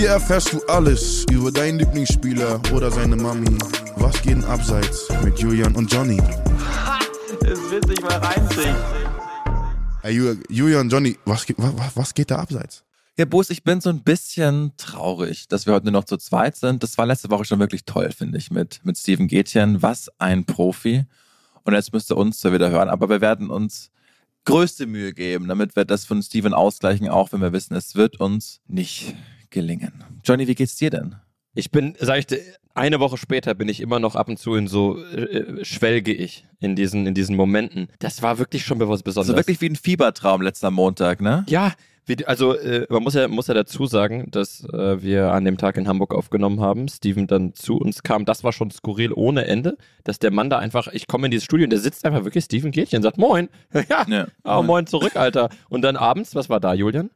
Hier erfährst du alles über deinen Lieblingsspieler oder seine Mami. Was geht denn abseits mit Julian und Johnny? Es wird sich mal reinziehen. Hey, Ju- Julian, Johnny, was, geht- wa- wa- was geht da abseits? Ja, Bus, ich bin so ein bisschen traurig, dass wir heute nur noch zu zweit sind. Das war letzte Woche schon wirklich toll, finde ich, mit, mit Steven Gätchen. Was ein Profi. Und jetzt müsst ihr uns zwar wieder hören, aber wir werden uns größte Mühe geben, damit wir das von Steven ausgleichen, auch wenn wir wissen, es wird uns nicht gelingen. Johnny, wie geht's dir denn? Ich bin, sag ich dir, eine Woche später bin ich immer noch ab und zu in so, äh, schwelge ich in diesen, in diesen Momenten. Das war wirklich schon was Besonderes. So wirklich wie ein Fiebertraum letzter Montag, ne? Ja, wie, also äh, man muss ja, muss ja dazu sagen, dass äh, wir an dem Tag in Hamburg aufgenommen haben. Steven dann zu uns kam. Das war schon skurril ohne Ende, dass der Mann da einfach, ich komme in dieses Studio und der sitzt einfach wirklich Steven Gätchen und sagt Moin. ja, Ja. oh, moin zurück, Alter. Und dann abends, was war da, Julian?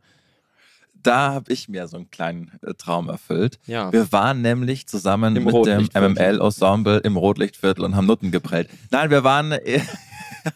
Da habe ich mir so einen kleinen äh, Traum erfüllt. Ja. Wir waren nämlich zusammen Im mit dem. MML-Ensemble im Rotlichtviertel und haben Nutten geprellt. Nein, wir waren, äh,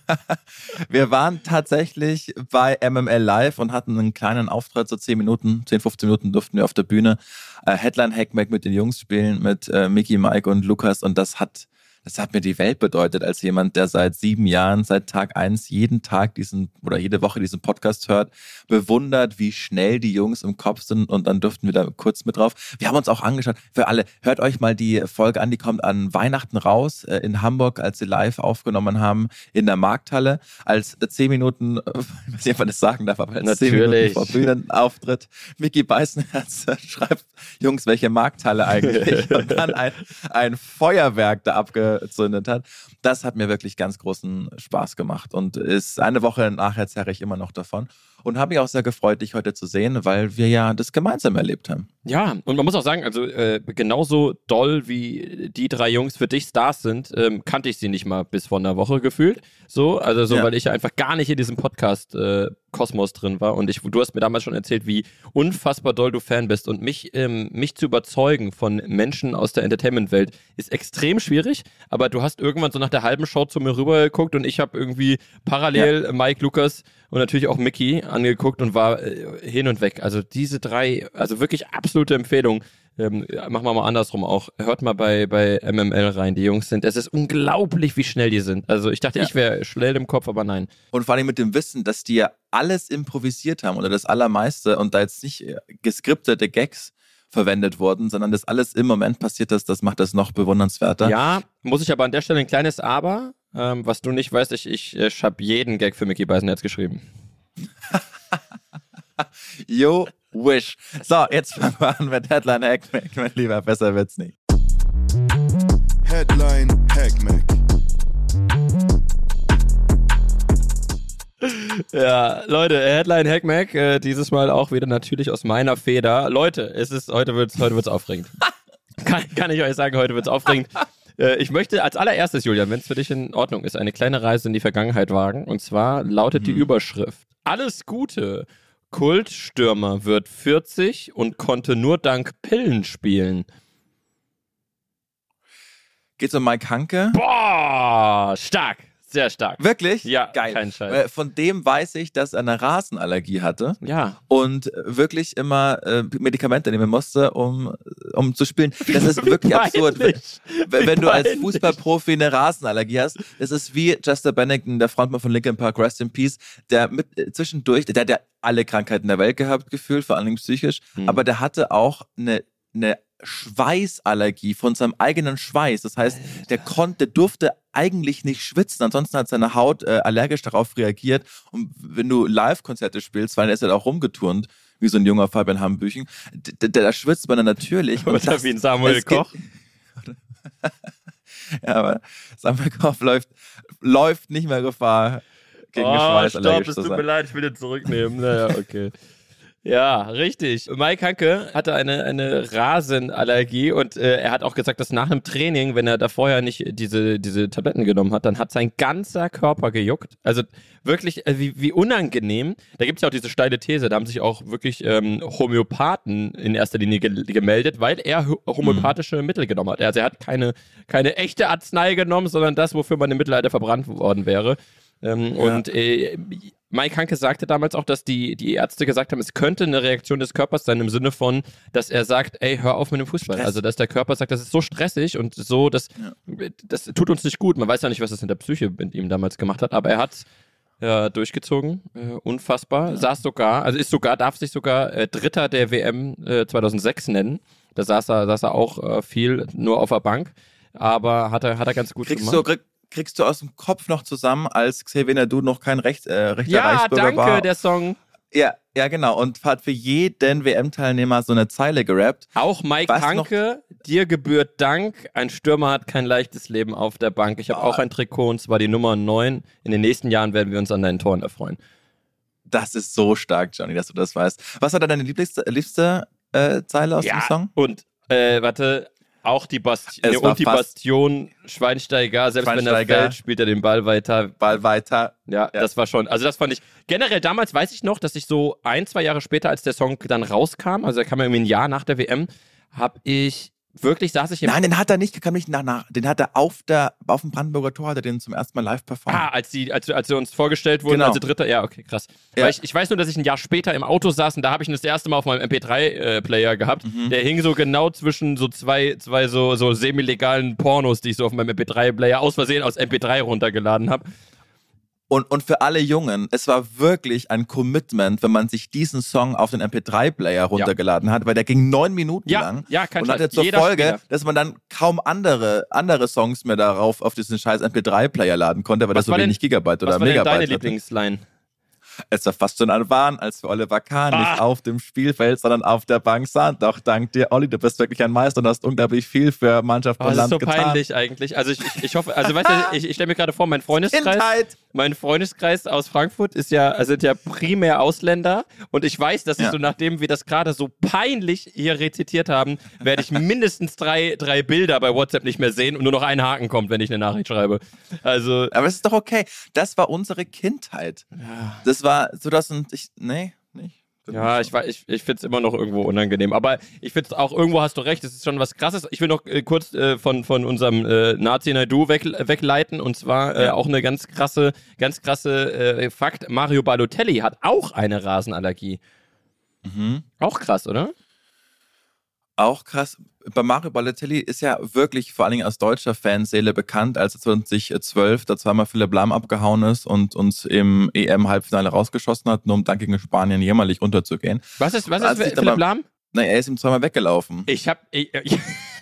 wir waren tatsächlich bei MML Live und hatten einen kleinen Auftritt, so 10 Minuten, 10, 15 Minuten durften wir auf der Bühne äh, Headline Hackmack mit den Jungs spielen, mit äh, Mickey, Mike und Lukas und das hat das hat mir die Welt bedeutet, als jemand, der seit sieben Jahren, seit Tag eins, jeden Tag diesen oder jede Woche diesen Podcast hört, bewundert, wie schnell die Jungs im Kopf sind und dann durften wir da kurz mit drauf. Wir haben uns auch angeschaut, für alle, hört euch mal die Folge an, die kommt an Weihnachten raus äh, in Hamburg, als sie live aufgenommen haben in der Markthalle, als zehn Minuten, äh, ich weiß nicht, ob man das sagen darf, aber als zehn Minuten Natürlich. vor Bühnenauftritt, Mickey Beißenherz schreibt, Jungs, welche Markthalle eigentlich? Und dann ein, ein Feuerwerk da abgezündet hat. Das hat mir wirklich ganz großen Spaß gemacht und ist eine Woche nachher zerre ich immer noch davon und habe mich auch sehr gefreut, dich heute zu sehen, weil wir ja das gemeinsam erlebt haben. Ja, und man muss auch sagen, also äh, genauso doll wie die drei Jungs für dich Stars sind, ähm, kannte ich sie nicht mal bis vor einer Woche gefühlt. So, also so, Ja. weil ich ja einfach gar nicht in diesem Podcast äh, Kosmos drin war und ich, du hast mir damals schon erzählt, wie unfassbar doll du Fan bist und mich, ähm, mich zu überzeugen von Menschen aus der Entertainment-Welt ist extrem schwierig, aber du hast irgendwann so nach der halben Show zu mir rübergeguckt und ich habe irgendwie parallel Mike, Lukas und natürlich auch Mickey angeguckt und war äh, hin und weg. Also diese drei, also wirklich absolute Empfehlung. Ähm, machen wir mal andersrum auch. Hört mal bei, bei MML rein. Die Jungs sind, es ist unglaublich, wie schnell die sind. Also ich dachte, Ja. ich wäre schnell im Kopf, aber nein. Und vor allem mit dem Wissen, dass die ja alles improvisiert haben oder das Allermeiste und da jetzt nicht äh, geskriptete Gags verwendet wurden, sondern das alles im Moment passiert ist, das macht das noch bewundernswerter. Ja, muss ich aber an der Stelle ein kleines Aber, ähm, was du nicht weißt, ich, ich, ich habe jeden Gag für Mickey Beisenherz geschrieben. You wish. So, jetzt fangen wir an mit Headline Hackmack, mein Lieber. Besser wird's nicht. Headline Hackmack. Ja, Leute, Headline Hackmack, äh, dieses Mal auch wieder natürlich aus meiner Feder. Leute, es ist, heute wird's, heute wird's aufregend. kann, kann ich euch sagen, heute wird's aufregend. Äh, ich möchte als allererstes, Julian, wenn es für dich in Ordnung ist, eine kleine Reise in die Vergangenheit wagen. Und zwar lautet die Überschrift: Alles Gute. Kultstürmer wird 40 und konnte nur dank Pillen spielen. Geht's um Mike Hanke? Boah, stark, sehr stark. Wirklich? Ja, geil. kein Scheiß. Von dem weiß ich, dass er eine Rasenallergie hatte Ja, und wirklich immer äh, Medikamente nehmen musste, um, um zu spielen. Das ist wirklich absurd. Wenn, wenn, du als. Fußballprofi eine Rasenallergie hast, das ist wie Chester Bennington, der Frontmann von Linkin Park, Rest in Peace, der mit äh, zwischendurch, der hat ja alle Krankheiten der Welt gehabt, gefühlt, vor allem psychisch, Hm. aber der hatte auch eine, eine Schweißallergie von seinem eigenen Schweiß. Das heißt, der konnte, durfte eigentlich nicht schwitzen, ansonsten hat seine Haut äh, allergisch darauf reagiert. Und wenn du Live-Konzerte spielst, weil er ist ja auch rumgeturnt, wie so ein junger Fabian Hambüchen, d- d- da schwitzt man dann natürlich. Oder das- wie ein Samuel geht- Koch. ja, aber Samuel Koch läuft, läuft nicht mehr Gefahr, gegen oh, stopp, es tut mir leid, ich will den zurücknehmen. Naja, okay. Ja, richtig. Mike Hanke hatte eine, eine Rasenallergie und äh, er hat auch gesagt, dass nach einem Training, wenn er da vorher nicht diese, diese Tabletten genommen hat, dann hat sein ganzer Körper gejuckt. Also wirklich, äh, wie, wie unangenehm. Da gibt es ja auch diese steile These, da haben sich auch wirklich ähm, Homöopathen in erster Linie ge gemeldet, weil er ho- homöopathische Mittel genommen hat. Also er hat keine, keine echte Arznei genommen, sondern das, wofür man im Mittelalter verbrannt worden wäre. Ähm, Und äh, Mike Hanke sagte damals auch, dass die, die Ärzte gesagt haben, es könnte eine Reaktion des Körpers sein im Sinne von, dass er sagt, ey, hör auf mit dem Fußball. Stress. Also, dass der Körper sagt, das ist so stressig und so, das, das tut uns nicht gut. Man weiß ja nicht, was das in der Psyche mit ihm damals gemacht hat, aber er hat ja, durchgezogen. Äh, unfassbar. Saß sogar, also ist sogar, darf sich sogar äh, Dritter der WM äh, 2006 nennen. Da saß er, saß er auch äh, viel nur auf der Bank. Aber hat er, hat er ganz gut Kriegst gemacht. du, krieg, kriegst du aus dem Kopf noch zusammen, als Xavier Du noch kein Recht, äh, rechter ja, Reichsbürger danke, war? der Song. ja, ja, genau. Und hat für jeden WM-Teilnehmer so eine Zeile gerappt. Auch Mike noch- Hanke, dir gebührt Dank. Ein Stürmer hat kein leichtes Leben auf der Bank. Ich habe auch ein Trikot und zwar die Nummer 9. In den nächsten Jahren werden wir uns an deinen Toren erfreuen. Das ist so stark, Johnny, dass du das weißt. Was war da deine lieblichste, liebste äh, Zeile aus dem Song? Und, äh, warte, auch die, Basti Es nee, und die Bastion Schweinsteiger, selbst wenn er Schweinsteiger. fällt, spielt er den Ball weiter. Ball weiter. Ja, Ja. das war schon, also das fand ich, generell damals weiß ich noch, dass ich so ein, zwei Jahre später, als der Song dann rauskam, also er kam ja irgendwie ein Jahr nach der WM, habe ich, wirklich saß ich im Nein, den hat er nicht, kam nicht nach, nach. Den hat er auf, der, auf dem Brandenburger Tor, hat er den zum ersten Mal live performt. Ah, als sie, als, als sie uns vorgestellt wurden, Genau. als sie Dritter, ja, okay, krass. Ja. Ich, ich weiß nur, dass ich ein Jahr später im Auto saß und da habe ich ihn das erste Mal auf meinem MP3-Player gehabt. Mhm. Der hing so genau zwischen so zwei, zwei so, so semi-legalen Pornos, die ich so auf meinem MP3-Player aus Versehen aus MP3 runtergeladen habe. Und, und für alle Jungen, es war wirklich ein Commitment, wenn man sich diesen Song auf den MP3-Player runtergeladen hat, weil der ging neun Minuten Ja, lang. ja, kein Und hat Scheiß. jetzt zur Jeder Folge, Spieler. dass man dann kaum andere, andere Songs mehr darauf auf diesen scheiß MP3-Player laden konnte, weil Was das so war denn- wenig Gigabyte oder Was war denn Megabyte deine hatte. Lieblingsline? Es war fast schon ein Wahn, als wir Oliver Kahn Ah. nicht auf dem Spielfeld, sondern auf der Bank sahen. Doch dank dir, Olli, du bist wirklich ein Meister und hast unglaublich viel für Mannschaft Oh, und das ist Land so getan. peinlich eigentlich. Also ich, ich, ich hoffe, also weißt du, ich, ich stelle mir gerade vor, mein Freundeskreis, Kindheit! mein Freundeskreis aus Frankfurt ist ja, sind ja primär Ausländer und ich weiß, dass ich Ja. so, nachdem wir das gerade so peinlich hier rezitiert haben, werde ich mindestens drei, drei Bilder bei WhatsApp nicht mehr sehen und nur noch ein Haken kommt, wenn ich eine Nachricht schreibe. Also, Aber es ist doch okay. Das war unsere Kindheit. Das war so, dass und ich, nee, nicht. ja, ich, war- ich, ich finde es immer noch irgendwo unangenehm. Aber ich finde es auch, irgendwo hast du recht, es ist schon was krasses. Ich will noch äh, kurz äh, von, von unserem äh, Nazi Naidu weg, wegleiten und zwar äh, Ja. auch eine ganz krasse, ganz krasse äh, Fakt. Mario Balotelli hat auch eine Rasenallergie. Mhm. Auch krass, oder? Auch krass. Bei Mario Balotelli ist ja wirklich vor allen Dingen aus deutscher Fanseele bekannt, als er 2012 da zweimal Philipp Lahm abgehauen ist und uns im EM-Halbfinale rausgeschossen hat, nur um dann gegen Spanien jämmerlich unterzugehen. Was ist, was ist Philipp aber- Lahm? Na, er ist ihm zweimal weggelaufen. Ich hab. Ich, ich,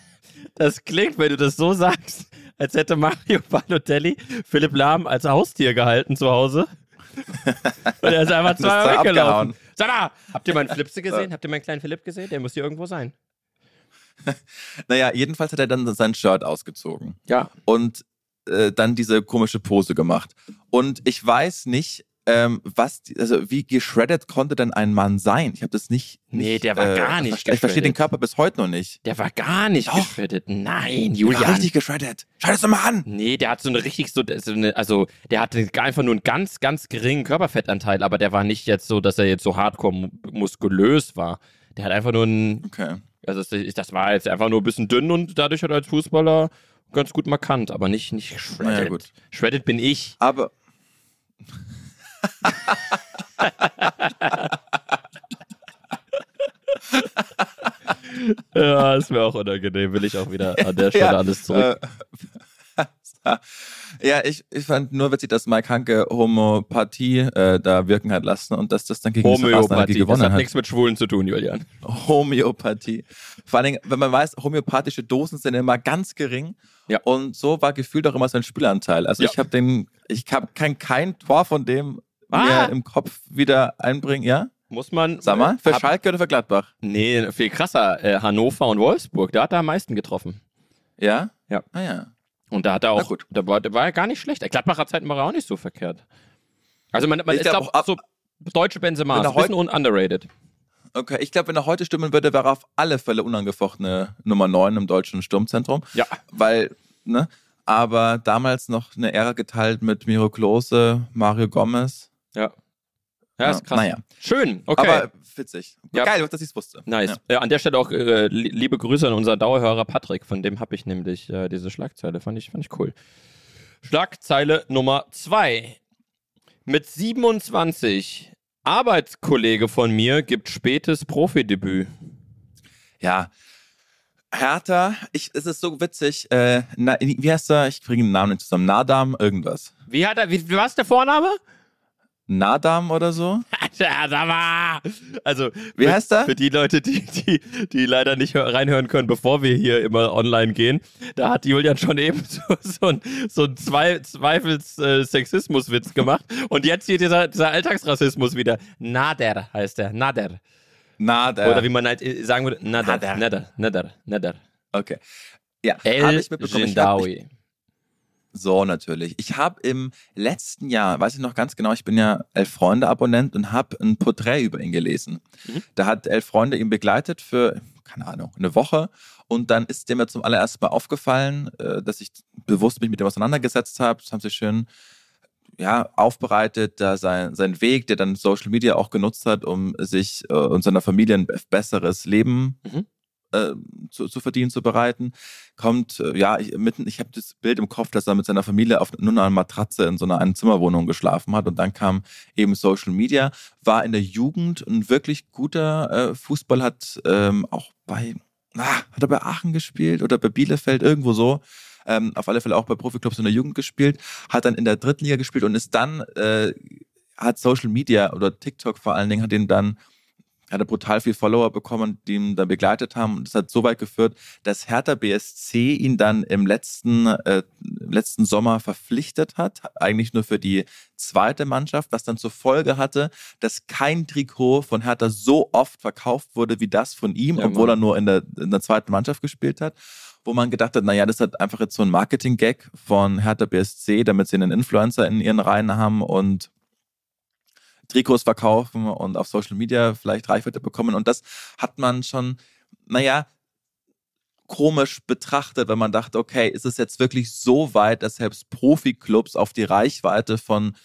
das klingt, wenn du das so sagst, als hätte Mario Balotelli Philipp Lahm als Haustier gehalten zu Hause. Und er ist einfach zweimal weggelaufen. abgehauen. Sag mal, habt ihr meinen Flipse gesehen? Habt ihr meinen kleinen Philipp gesehen? Der muss hier irgendwo sein. Naja, jedenfalls hat er dann sein Shirt ausgezogen Ja. und äh, dann diese komische Pose gemacht. Und ich weiß nicht, ähm, was, also wie geschreddet konnte denn ein Mann sein? Ich habe das nicht. Nee, nicht, der war gar nicht Ich verstehe geschreddet. den Körper bis heute noch nicht. Der war gar nicht Doch. geschreddet. Nein, Der war Julian. richtig geschreddet. Schau das doch mal an. Nee, der hat so eine richtig so, so eine, also der hatte einfach nur einen ganz, ganz geringen Körperfettanteil, aber der war nicht jetzt so, dass er jetzt so hardcore mu- muskulös war. Der hat einfach nur einen, Okay. Also das, war jetzt einfach nur ein bisschen dünn und dadurch hat er als Fußballer ganz gut markant, aber nicht, nicht shredded. Naja, gut. Shredded bin ich. Aber. Ja, ist mir auch unangenehm, will ich auch wieder an der Stelle Ja, alles zurück. Äh, ja, ich, ich fand nur witzig, dass Mike Hanke Homöopathie äh, da wirken hat lassen und dass das dann gegen Homöopathie, das gewonnen hat hat. nichts mit Schwulen zu tun, Julian. Homöopathie. Vor allen Dingen, wenn man weiß, homöopathische Dosen sind immer ganz gering. Ja. Und so war gefühlt auch immer sein Spielanteil. Also Ja. ich habe den, ich hab kein, kein Tor von dem Ah. im Kopf wieder einbringen. Ja? Muss man. Sag mal, für Schalke oder für Gladbach? Nee, viel krasser. Äh, Hannover und Wolfsburg, da hat er am meisten getroffen. Ja? Ja. Ah ja. Und da hat er auch, gut. da war, da war er gar nicht schlecht. Der Gladbacher Zeiten war er auch nicht so verkehrt. Also man, man Ich ist glaub auch ab- so deutsche Benzema, ein bisschen un underrated. Okay, ich glaube, wenn er heute stimmen würde, wäre er auf alle Fälle unangefochtene Nummer 9 im deutschen Sturmzentrum. Ja. Weil, ne? Aber damals noch eine Ära geteilt mit Miro Klose, Mario Gomez. Ja. Ja, ist Ja, krass. naja. Schön, okay. Aber witzig. Ja. Geil, dass ich es wusste. nice. Ja. Äh, an der Stelle auch äh, li- liebe Grüße an unseren Dauerhörer Patrick, von dem habe ich nämlich äh, diese Schlagzeile. Fand ich, fand ich cool. Schlagzeile Nummer zwei. Mit 27, Arbeitskollege von mir gibt spätes Profidebüt. Ja. Hertha, ich, es ist so witzig. Äh, na, wie heißt er? Ich kriege den Namen nicht zusammen. Nadam, irgendwas. Wie hat er, wie, was ist der Vorname? Nadam oder so? Also, Wie für, heißt er? Für die Leute, die, die, die leider nicht hör- reinhören können, bevor wir hier immer online gehen, da hat Julian schon eben so, so ein, so Zwei- Zweifels-Sexismus-Witz gemacht. Und jetzt hier dieser, dieser Alltagsrassismus wieder. Nader heißt er. Nader. Nader. Oder wie man halt äh, sagen würde, Nader. Nader. Nader. Nader. Okay. Ja, habe ich mitbekommen. Ich hab, ich, Jindawi. So, natürlich. Ich habe im letzten Jahr, weiß ich noch ganz genau, ich bin ja Elf Freunde-Abonnent und habe ein Porträt über ihn gelesen. Mhm. Da hat Elf Freunde ihn begleitet für, keine Ahnung, eine Woche. Und dann ist dem mir zum allerersten Mal aufgefallen, äh, dass ich bewusst mich mit dem auseinandergesetzt habe. Das haben sie schön ja, aufbereitet, da sein, sein Weg, der dann Social Media auch genutzt hat, um sich äh, und seiner Familie ein besseres Leben Mhm. Äh, zu, zu verdienen, zu bereiten. Kommt, äh, ja, ich, mitten, ich habe das Bild im Kopf, dass er mit seiner Familie auf nur einer Matratze in so einer Einzimmerwohnung geschlafen hat und dann kam eben Social Media, war in der Jugend ein wirklich guter äh, Fußball, hat ähm, auch bei, ah, hat er bei Aachen gespielt oder bei Bielefeld, irgendwo so. Ähm, auf alle Fälle auch bei Profiklubs in der Jugend gespielt, hat dann in der dritten Liga gespielt und ist dann, äh, hat Social Media oder TikTok vor allen Dingen, hat ihn dann hat er brutal viel Follower bekommen, die ihn dann begleitet haben. Und das hat so weit geführt, dass Hertha BSC ihn dann im letzten, äh, letzten Sommer verpflichtet hat, eigentlich nur für die zweite Mannschaft, was dann zur Folge hatte, dass kein Trikot von Hertha so oft verkauft wurde wie das von ihm, Ja, obwohl Mann. er nur in der, in der zweiten Mannschaft gespielt hat. Wo man gedacht hat, naja, das hat einfach jetzt so ein Marketing-Gag von Hertha BSC, damit sie einen Influencer in ihren Reihen haben und Trikots verkaufen und auf Social Media vielleicht Reichweite bekommen. Und das hat man schon, naja, komisch betrachtet, wenn man dachte, okay, ist es jetzt wirklich so weit, dass selbst Profiklubs auf die Reichweite von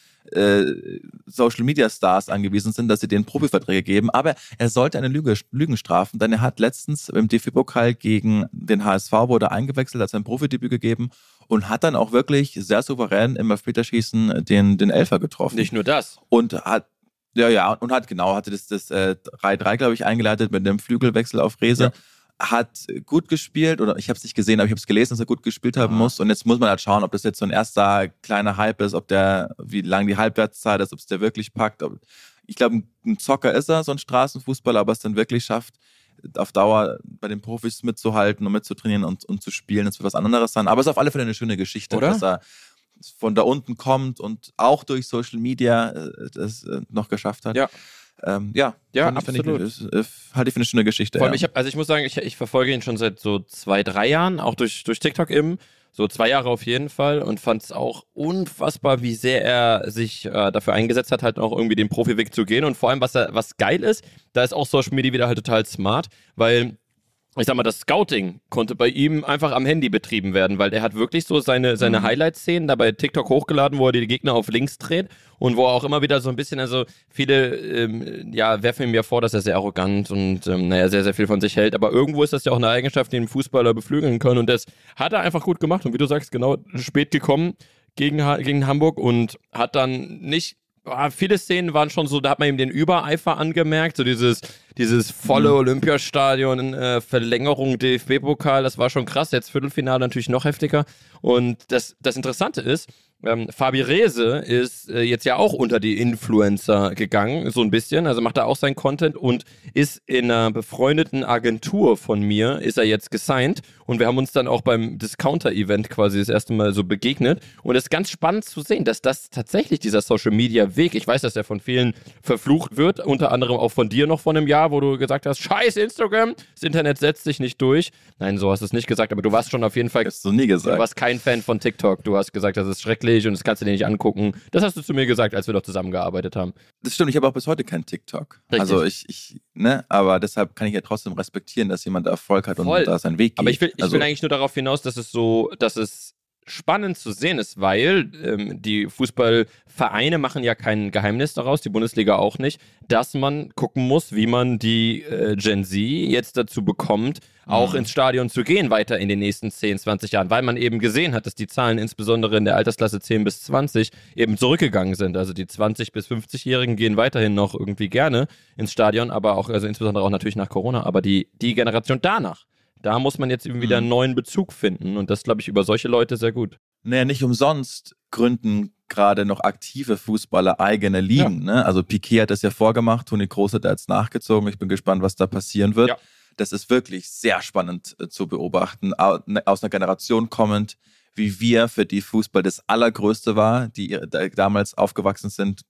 Social Media Stars angewiesen sind, dass sie denen Profiverträge geben. Aber er sollte eine Lüge, Lügen strafen, denn er hat letztens im DFB-Pokal gegen den HSV wurde eingewechselt, hat sein Profidebüt gegeben und hat dann auch wirklich sehr souverän im Elfmeterschießen den, den Elfer getroffen Nicht nur das. und hat ja ja und hat genau hatte das das äh, 3-3 glaube ich eingeleitet mit dem Flügelwechsel auf Rese hat gut gespielt oder ich habe es nicht gesehen aber ich habe es gelesen dass er gut gespielt haben Ah. muss und jetzt muss man halt schauen ob das jetzt so ein erster kleiner Hype ist ob der wie lang die Halbwertszeit ist ob es der wirklich packt ich glaube ein- Zocker ist er so ein Straßenfußballer aber es dann wirklich schafft auf Dauer bei den Profis mitzuhalten und mitzutrainieren und, und zu spielen, das wird was anderes sein. Aber es ist auf alle Fälle eine schöne Geschichte, Oder? dass er von da unten kommt und auch durch Social Media äh, das äh, noch geschafft hat. Ja. Ähm, ja, Ja, ich- absolut. Ich, ist, äh, halte ich für eine schöne Geschichte. Vor allem, ja. ich hab, also ich muss sagen, ich, ich verfolge ihn schon seit so zwei, drei Jahren, auch durch, durch TikTok eben. So zwei Jahre auf jeden Fall und fand es auch unfassbar, wie sehr er sich äh, dafür eingesetzt hat, halt auch irgendwie den Profiweg zu gehen. Und vor allem, was, er, was geil ist, da ist auch Social Media wieder halt total smart, weil ich sag mal, das Scouting konnte bei ihm einfach am Handy betrieben werden, weil er hat wirklich so seine, seine Mhm. Highlight-Szenen da bei TikTok hochgeladen, wo er die Gegner auf links dreht und wo er auch immer wieder so ein bisschen, also viele, ähm, ja, werfen ihm ja vor, dass er sehr arrogant und, ähm, naja, sehr, sehr viel von sich hält, aber irgendwo ist das ja auch eine Eigenschaft, die einen Fußballer beflügeln können und das hat er einfach gut gemacht und wie du sagst, genau spät gekommen gegen, gegen Hamburg und hat dann nicht viele Szenen waren schon so, da hat man ihm den Übereifer angemerkt, so dieses, dieses volle Olympiastadion, äh, Verlängerung DFB-Pokal, das war schon krass, jetzt Viertelfinale natürlich noch heftiger. Und das, das Interessante ist, ähm, Fabi Rehse ist äh, jetzt ja auch unter die Influencer gegangen, so ein bisschen, also macht er auch sein Content und ist in einer befreundeten Agentur von mir, ist er jetzt gesigned und wir haben uns dann auch beim Discounter-Event quasi das erste Mal so begegnet und es ist ganz spannend zu sehen, dass das tatsächlich dieser Social-Media-Weg, ich weiß, dass er von vielen verflucht wird, unter anderem auch von dir noch vor einem Jahr, wo du gesagt hast, scheiß Instagram, das Internet setzt sich nicht durch. Nein, so hast du es nicht gesagt, aber du warst schon auf jeden Fall hast du nie Du gesagt. warst kein Fan von TikTok. Du hast gesagt, das ist schrecklich und das kannst du dir nicht angucken. Das hast du zu mir gesagt, als wir doch zusammengearbeitet haben. Das stimmt, ich habe auch bis heute kein TikTok. Richtig. Also ich, ich, ne, aber deshalb kann ich ja trotzdem respektieren, dass jemand Erfolg hat und Voll. da seinen Weg geht. Aber ich will, ich also, will eigentlich nur darauf hinaus, dass es so, dass es spannend zu sehen ist, weil ähm, die Fußballvereine machen ja kein Geheimnis daraus, die Bundesliga auch nicht, dass man gucken muss, wie man die äh, Gen Z jetzt dazu bekommt, auch Mhm. ins Stadion zu gehen weiter in den nächsten 10, 20 Jahren, weil man eben gesehen hat, dass die Zahlen insbesondere in der Altersklasse 10 bis 20 eben zurückgegangen sind. Also die 20 bis 50-Jährigen gehen weiterhin noch irgendwie gerne ins Stadion, aber auch, also insbesondere auch natürlich nach Corona, aber die, die Generation danach, da muss man jetzt eben wieder einen neuen Bezug finden und das glaube ich über solche Leute sehr gut. Naja, nicht umsonst gründen gerade noch aktive Fußballer eigene Ligen. Ne? Also Piquet hat das ja vorgemacht, Toni Kroos hat da jetzt nachgezogen. Ich bin gespannt, was da passieren wird. Ja. Das ist wirklich sehr spannend äh, zu beobachten, ne- aus einer Generation kommend, wie wir, für die Fußball das Allergrößte war, die da- damals aufgewachsen sind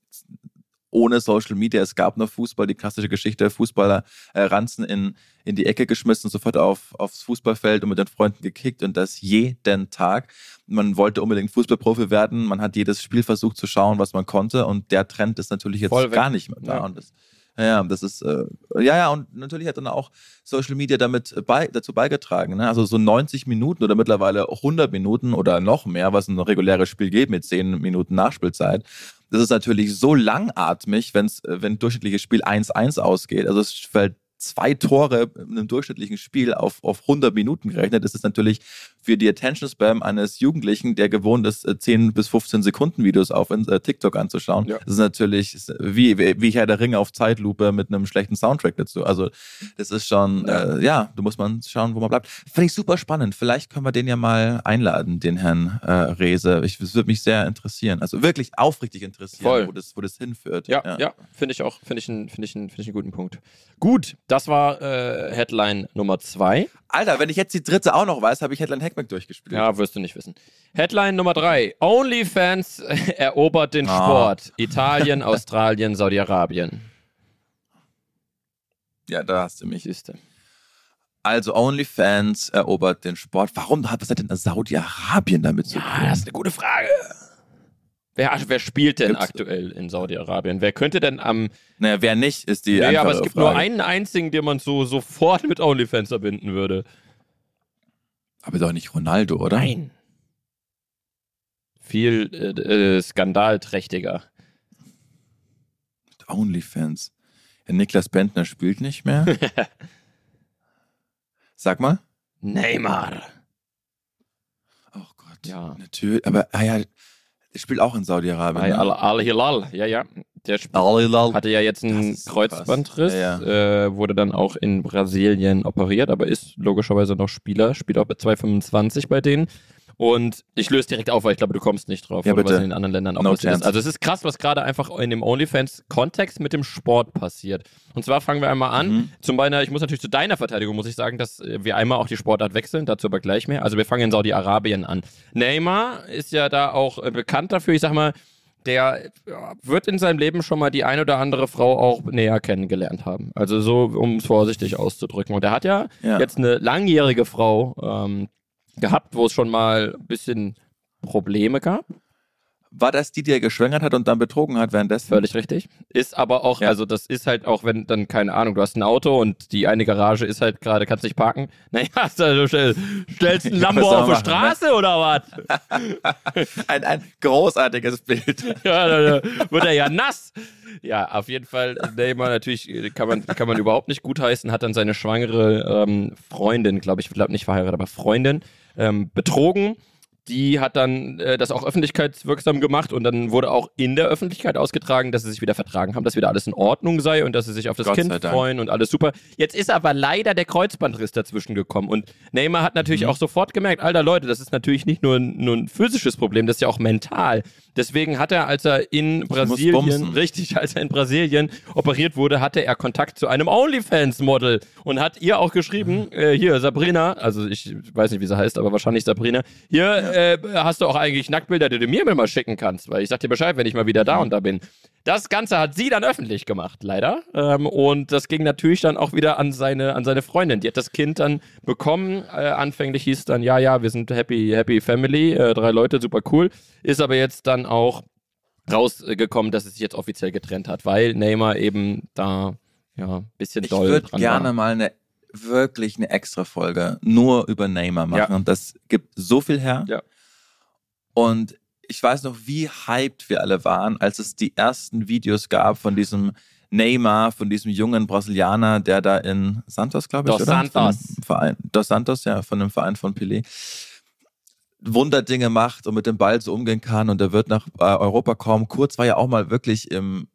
ohne Social Media. Es gab nur Fußball, die klassische Geschichte, Fußballer äh, Ranzen in, in die Ecke geschmissen, sofort auf, aufs Fußballfeld und mit den Freunden gekickt und das jeden Tag. Man wollte unbedingt Fußballprofi werden, man hat jedes Spiel versucht zu schauen, was man konnte und der Trend ist natürlich jetzt Voll weg. gar nicht mehr da. Ja. Und das, ja, ja, das ist, äh, ja, ja, und natürlich hat dann auch Social Media damit äh, bei, dazu beigetragen. Ne? Also so 90 Minuten oder mittlerweile 100 Minuten oder noch mehr, was ein reguläres Spiel geht mit 10 Minuten Nachspielzeit. Das ist natürlich so langatmig, wenn's, äh, wenn durchschnittliches Spiel 1-1 ausgeht. Also es fällt zwei Tore in einem durchschnittlichen Spiel auf, auf 100 Minuten gerechnet. Ist natürlich für die Attention Spam eines Jugendlichen, der gewohnt ist, äh, 10 bis 15 Sekunden Videos auf äh, TikTok anzuschauen. Ja. Das ist natürlich wie, wie, Herr der Ringe auf Zeitlupe mit einem schlechten Soundtrack dazu. Also das ist schon, ja, äh, ja da muss man schauen, wo man bleibt. Finde ich super spannend. Vielleicht können wir den ja mal einladen, den Herrn äh, Rehse. Ich, das würde mich sehr interessieren. Also wirklich aufrichtig interessieren, Voll. wo das, wo das hinführt. Ja, ja, finde ich auch, finde ich, finde ich, finde ich einen guten Punkt. Gut, das war äh, Headline Nummer zwei. Alter, wenn ich jetzt die dritte auch noch weiß, habe ich Headline Hackback durchgespielt. Ja, wirst du nicht wissen. Headline Nummer drei. OnlyFans erobert den Ah. Sport. Italien, Australien, Saudi-Arabien. ja, da hast du mich. Siehste. Also OnlyFans erobert den Sport. Warum hat was hat denn Saudi-Arabien damit zu tun? Ja, das ist eine gute Frage. Wer, wer spielt denn Gibt's- aktuell in Saudi-Arabien? Wer könnte denn am. Naja, wer nicht, ist die Ja, aber es gibt nur Frage. einen einzigen, den man so sofort mit OnlyFans verbinden würde. Aber doch nicht Ronaldo, oder? Nein. Viel äh, äh, skandalträchtiger. OnlyFans. Ja, Niklas Bentner spielt nicht mehr. Sag mal. Neymar. Oh Gott. Ja. Natürlich. Aber, ah ja, der spielt auch in Saudi-Arabien. Ne? Al- Al-Hilal, ja, ja. Der sp- Al-Hilal. hatte ja jetzt einen Kreuzbandriss, krass. Äh, wurde dann auch in Brasilien operiert, aber ist logischerweise noch Spieler, spielt auch bei 225 bei denen. Und ich löse direkt auf, weil ich glaube, du kommst nicht drauf, Ja, oder was bitte. in den anderen Ländern auch No passiert. Also es ist krass, was gerade einfach in dem OnlyFans-Kontext mit dem Sport passiert. Und zwar fangen wir einmal an. Mhm. Zu meiner, ich muss natürlich zu deiner Verteidigung, muss ich sagen, dass äh, wir einmal auch die Sportart wechseln, dazu aber gleich mehr. Also wir fangen in Saudi-Arabien an. Neymar ist ja da auch äh, bekannt dafür, ich sag mal, der ja, wird in seinem Leben schon mal die ein oder andere Frau auch näher kennengelernt haben. Also so, um es vorsichtig auszudrücken. Und er hat ja, Ja. jetzt eine langjährige Frau ähm, gehabt, wo es schon mal ein bisschen Probleme gab. War das die, die er geschwängert hat und dann betrogen hat währenddessen? Völlig richtig. Ist aber auch, Ja. also das ist halt auch, wenn dann, keine Ahnung, du hast ein Auto und die eine Garage ist halt gerade, kannst nicht parken. Naja, also stell, stellst ein Lambo auf die ne? Straße oder was? Ein, ein großartiges Bild. Ja, da, da wird er ja nass. Ja, auf jeden Fall, Neymar natürlich äh, kann man, kann man überhaupt nicht gutheißen, hat dann seine schwangere ähm, Freundin, glaube ich, glaube nicht verheiratet, aber Freundin, ähm, betrogen. Die hat dann äh, das auch öffentlichkeitswirksam gemacht und dann wurde auch in der Öffentlichkeit ausgetragen, dass sie sich wieder vertragen haben, dass wieder alles in Ordnung sei und dass sie sich auf das Gott Kind freuen und alles super. Jetzt ist aber leider der Kreuzbandriss dazwischen gekommen und Neymar hat natürlich Mhm. auch sofort gemerkt, alter Leute, das ist natürlich nicht nur, ein- nur ein physisches Problem, das ist ja auch mental. Deswegen hat er, als er in Brasilien, richtig, als er in Brasilien operiert wurde, hatte er Kontakt zu einem OnlyFans-Model und hat ihr auch geschrieben, Mhm. äh, hier, Sabrina, also ich weiß nicht, wie sie heißt, aber wahrscheinlich Sabrina, hier äh, hast du auch eigentlich Nacktbilder, die du mir mal schicken kannst, weil ich sag dir Bescheid, wenn ich mal wieder da und da bin. Das Ganze hat sie dann öffentlich gemacht, leider. Ähm, und das ging natürlich dann auch wieder an seine, an seine Freundin. Die hat das Kind dann bekommen. Äh, anfänglich hieß es dann, ja, ja, wir sind happy, happy family, äh, drei Leute, super cool. Ist aber jetzt dann auch rausgekommen, dass es sich jetzt offiziell getrennt hat, weil Neymar eben da ja ein bisschen Ich doll würde dran gerne war. mal eine wirklich eine extra Folge nur über Neymar machen. Ja. Und das gibt so viel her. Ja. Und ich weiß noch, wie hyped wir alle waren, als es die ersten Videos gab von diesem Neymar, von diesem jungen Brasilianer, der da in Santos, glaube ich, Dos oder? Santos. Verein, Dos Santos, ja, von dem Verein von Pelé. Wunderdinge macht und mit dem Ball so umgehen kann und er wird nach äh, Europa kommen. Kurz war ja auch mal wirklich im,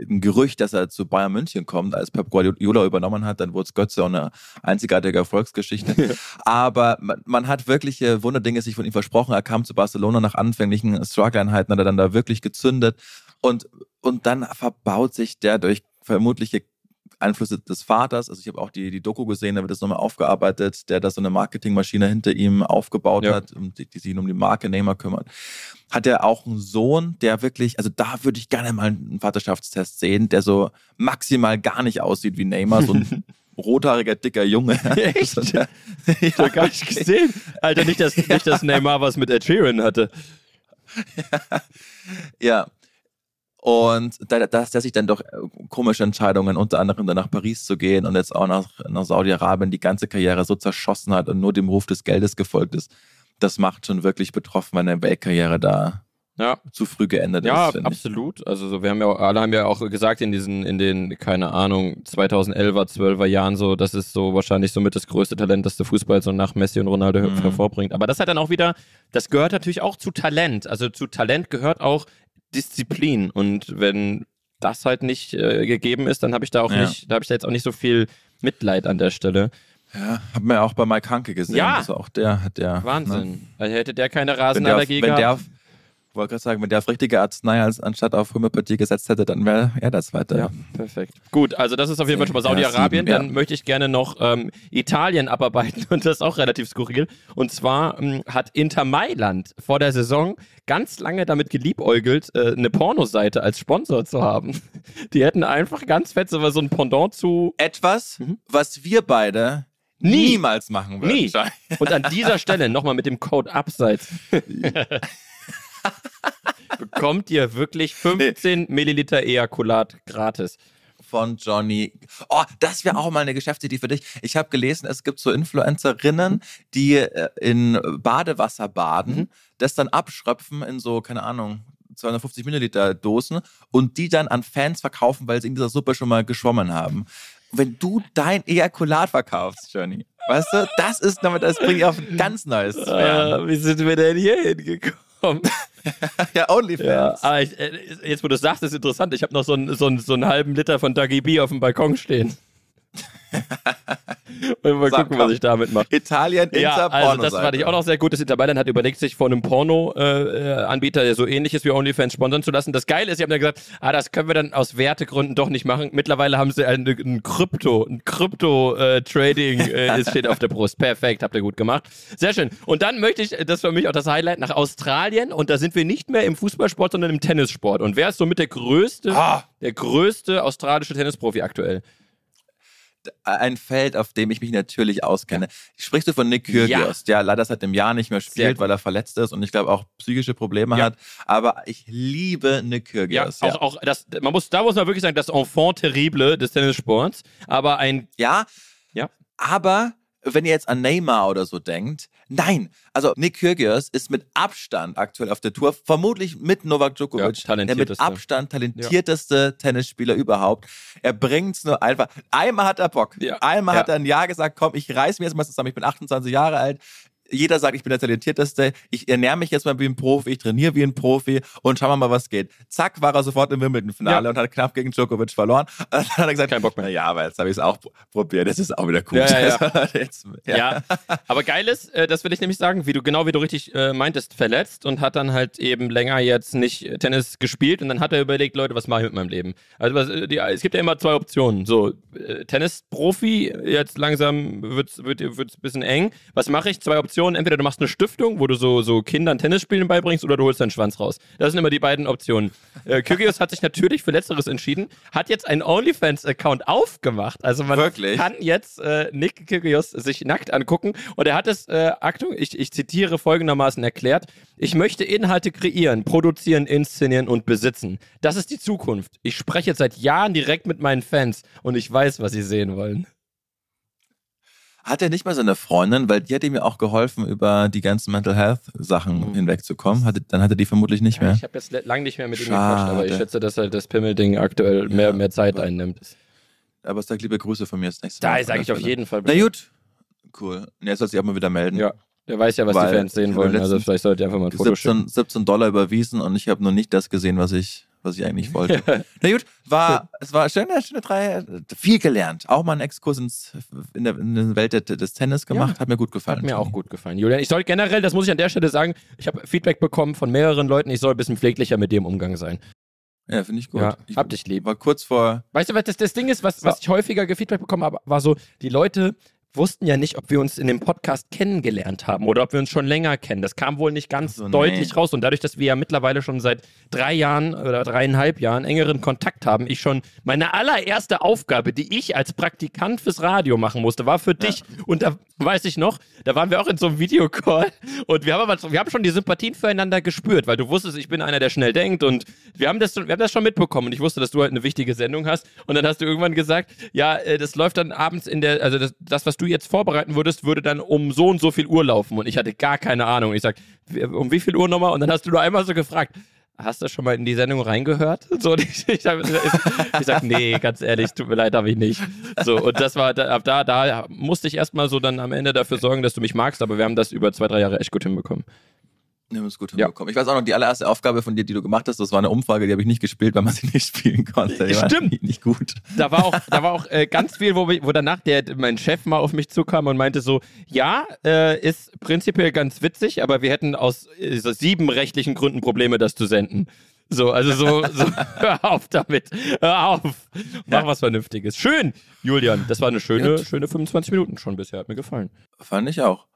ein Gerücht, dass er zu Bayern München kommt, als Pep Guardiola übernommen hat, dann wurde es Götze auch eine einzigartige Erfolgsgeschichte. Aber man, man, hat wirkliche Wunderdinge sich von ihm versprochen. Er kam zu Barcelona nach anfänglichen Struggle-Einheiten, hat er dann da wirklich gezündet und, und dann verbaut sich der durch vermutliche Einflüsse des Vaters. Also ich habe auch die, die Doku gesehen, da wird das nochmal aufgearbeitet, der da so eine Marketingmaschine hinter ihm aufgebaut ja. hat, die, die sich um die Marke Neymar kümmert. Hat er auch einen Sohn, der wirklich, also da würde ich gerne mal einen Vaterschaftstest sehen, der so maximal gar nicht aussieht wie Neymar, so ein rothaariger, dicker Junge. Echt? Also, ja, ich habe gar nicht gesehen. Alter, nicht, dass, nicht, dass Neymar was mit Ed Sheeran hatte. ja. ja. Und da, dass der sich dann doch äh, komische Entscheidungen, unter anderem dann nach Paris zu gehen und jetzt auch nach, nach Saudi-Arabien die ganze Karriere so zerschossen hat und nur dem Ruf des Geldes gefolgt ist, das macht schon wirklich betroffen, wenn eine Weltkarriere da ja. zu früh geendet ja, ist. Ja, absolut. Also so, wir haben ja auch, alle haben ja auch gesagt in diesen, in den, keine Ahnung, 2011er, 12er Jahren so, das ist so wahrscheinlich somit das größte Talent, das der Fußball so nach Messi und Ronaldo mhm. hervorbringt. Aber das hat dann auch wieder, das gehört natürlich auch zu Talent. Also zu Talent gehört auch Disziplin. Und wenn das halt nicht äh, gegeben ist, dann habe ich da auch ja. nicht, da habe ich da jetzt auch nicht so viel Mitleid an der Stelle. Ja, haben wir auch bei Mike Hanke gesehen. Ja. Also auch der hat der. Wahnsinn. Ne? Also hätte der keine Rasenallergie wenn der, gehabt. Wenn der wollte gerade sagen, wenn der auf richtige Arznei als anstatt auf Homöopathie gesetzt hätte, dann wäre er das zweite. Ja, perfekt. Gut, also das ist auf jeden Fall schon mal Saudi-Arabien. Ja, dann möchte ich gerne noch ähm, Italien abarbeiten und das ist auch relativ skurril. Und zwar ähm, hat Inter Mailand vor der Saison ganz lange damit geliebäugelt, äh, eine Pornoseite als Sponsor zu haben. Die hätten einfach ganz fett so ein Pendant zu... Etwas, mhm. was wir beide Nie. niemals machen würden. Nie. Und an dieser Stelle nochmal mit dem Code Abseits. bekommt ihr wirklich 15 Milliliter Ejakulat gratis von Johnny. Oh, das wäre auch mal eine Geschäftsidee für dich. Ich habe gelesen, es gibt so Influencerinnen, die äh, in Badewasser baden, mhm. das dann abschröpfen in so, keine Ahnung, 250 Milliliter Dosen und die dann an Fans verkaufen, weil sie in dieser Suppe schon mal geschwommen haben. Wenn du dein Ejakulat verkaufst, Johnny, weißt du, das ist damit, das bringt auf ein ganz neues. Uh, wie sind wir denn hier hingekommen? ja, OnlyFans. Ja, aber ich, äh, jetzt, wo du sagst, ist interessant. Ich habe noch so einen, so, einen, so einen halben Liter von Dougie B auf dem Balkon stehen. Und mal Sag, gucken, komm. was ich damit mache. Italien, Inter, ja, also das fand ich auch noch sehr gut. Das Inter Mailand hat überlegt, sich von einem Porno-Anbieter, äh, der so ähnlich ist wie OnlyFans, sponsern zu lassen. Das Geile ist, sie haben dann gesagt, ah, das können wir dann aus Wertegründen doch nicht machen. Mittlerweile haben sie ein, ein Krypto, ein Krypto-Trading äh, äh, steht auf der Brust. Perfekt, habt ihr gut gemacht. Sehr schön. Und dann möchte ich, das ist für mich auch das Highlight, nach Australien. Und da sind wir nicht mehr im Fußballsport, sondern im Tennissport. Und wer ist somit der größte, ah. der größte australische Tennisprofi aktuell? Ein Feld, auf dem ich mich natürlich auskenne. Sprichst du von Nick Kyrgios, ja. der leider seit einem Jahr nicht mehr spielt, weil er verletzt ist und ich glaube auch psychische Probleme ja. hat. Aber ich liebe Nick Kyrgios. Ja, auch, auch das, man muss, da muss man wirklich sagen, das Enfant terrible des Tennissports. Aber ein. Ja. Ja. Aber wenn ihr jetzt an Neymar oder so denkt, nein. Also Nick Kyrgios ist mit Abstand aktuell auf der Tour, vermutlich mit Novak Djokovic, ja, der mit Abstand talentierteste ja. Tennisspieler überhaupt. Er bringt es nur einfach. Einmal hat er Bock. Ja. Einmal hat er ein Ja gesagt, komm, ich reiß mir jetzt mal zusammen. Ich bin 28 Jahre alt jeder sagt, ich bin der Talentierteste, ich ernähre mich jetzt mal wie ein Profi, ich trainiere wie ein Profi und schauen wir mal, was geht. Zack, war er sofort im Wimbledon-Finale ja. und hat knapp gegen Djokovic verloren. Und dann hat er gesagt, kein Bock mehr. Ja, aber jetzt habe ich es auch probiert, das ist auch wieder cool. Ja, ja, ja. jetzt, ja. aber geil ist, äh, das will ich nämlich sagen, wie du genau wie du richtig äh, meintest, verletzt und hat dann halt eben länger jetzt nicht Tennis gespielt und dann hat er überlegt, Leute, was mache ich mit meinem Leben? Also was, äh, die, es gibt ja immer zwei Optionen. So, äh, Tennis-Profi, jetzt langsam wird es ein bisschen eng. Was mache ich? Zwei Optionen Optionen. Entweder du machst eine Stiftung, wo du so, so Kindern Tennisspielen beibringst, oder du holst deinen Schwanz raus. Das sind immer die beiden Optionen. Äh, Kygios hat sich natürlich für Letzteres entschieden, hat jetzt einen OnlyFans-Account aufgemacht. Also man Wirklich? kann jetzt äh, Nick Kygios sich nackt angucken. Und er hat es, äh, Achtung, ich, ich zitiere folgendermaßen erklärt. Ich möchte Inhalte kreieren, produzieren, inszenieren und besitzen. Das ist die Zukunft. Ich spreche seit Jahren direkt mit meinen Fans und ich weiß, was sie sehen wollen. Hat er nicht mal seine Freundin, weil die hat ihm ja auch geholfen, über die ganzen Mental Health Sachen Mhm. hinwegzukommen. Hatte, dann hat er die vermutlich nicht Ja, mehr. ich habe jetzt lange nicht mehr mit ihm gequatscht, aber ich schätze, dass halt das Pimmelding aktuell mehr, Ja, mehr Zeit aber- einnimmt. Aber sag liebe Grüße von mir das nächste Da Mal. sage ich auf jeden Fall. Na gut. Cool. Und er soll sich auch mal wieder melden. Ja, der weiß ja, was Weil die Fans sehen wollen. Also vielleicht sollte er einfach mal ein Foto schicken. 17, 17 Dollar überwiesen und ich habe nur nicht das gesehen, was ich, was ich eigentlich wollte. Na gut, war, es war schöne, schöne drei, viel gelernt. Auch mal einen Exkurs ins, in, der, in der Welt des, Tennis gemacht, hat mir gut gefallen. Hat mir auch gut gefallen. Julian, ich soll generell, das muss ich an der Stelle sagen, ich habe Feedback bekommen von mehreren Leuten, ich soll ein bisschen pfleglicher mit im Umgang sein. Ja, finde ich gut. Ja, ich hab dich lieb. war kurz vor, Weißt du, was das, das Ding ist, was, was ich häufiger Gefeedback bekommen habe, war so, die Leute wussten ja nicht, ob wir uns in dem Podcast kennengelernt haben oder ob wir uns schon länger kennen. Das kam wohl nicht ganz so, nee. deutlich raus. Und dadurch, dass wir ja mittlerweile schon seit drei Jahren oder dreieinhalb Jahren engeren Kontakt haben, ich schon meine allererste Aufgabe, die ich als Praktikant fürs Radio machen musste, war für dich. Und da weiß ich noch, da waren wir auch in so einem Videocall und wir haben, aber, wir haben schon die Sympathien füreinander gespürt, weil du wusstest, ich bin einer, der schnell denkt und wir haben das, schon- wir haben das schon mitbekommen und ich wusste, dass du halt eine wichtige Sendung hast und dann hast du irgendwann gesagt, ja, äh, das läuft dann abends in der, also das, das, was du jetzt vorbereiten würdest, würde dann um so und so viel Uhr laufen und ich hatte gar keine Ahnung. Ich sag, um wie viel Uhr nochmal? Und dann hast du nur einmal so gefragt, Hast du schon mal in die Sendung reingehört? So, ich, ich, ich sag, nee, ganz ehrlich, tut mir leid, habe ich nicht. So, und das war, ab da, da musste ich erstmal so dann am Ende dafür sorgen, dass du mich magst, aber wir haben das über zwei, drei Jahre echt gut hinbekommen. Wir haben es gut Ja. hinbekommen. Ich weiß auch noch, die allererste Aufgabe von dir, die du gemacht hast, das war eine Umfrage, die habe ich nicht gespielt, weil man sie nicht spielen konnte. Die Stimmt. Nicht gut. Da war auch, da war auch äh, ganz viel, wo, wo danach der, mein Chef mal auf mich zukam und meinte so, ja, äh, ist prinzipiell ganz witzig, aber wir hätten aus äh, so sieben rechtlichen Gründen Probleme, das zu senden. So, also so, so hör auf damit. Hör auf. Mach Ja. was Vernünftiges. Schön, Julian. Das war eine schöne, schöne 25 Minuten schon bisher. Hat mir gefallen. Fand ich auch.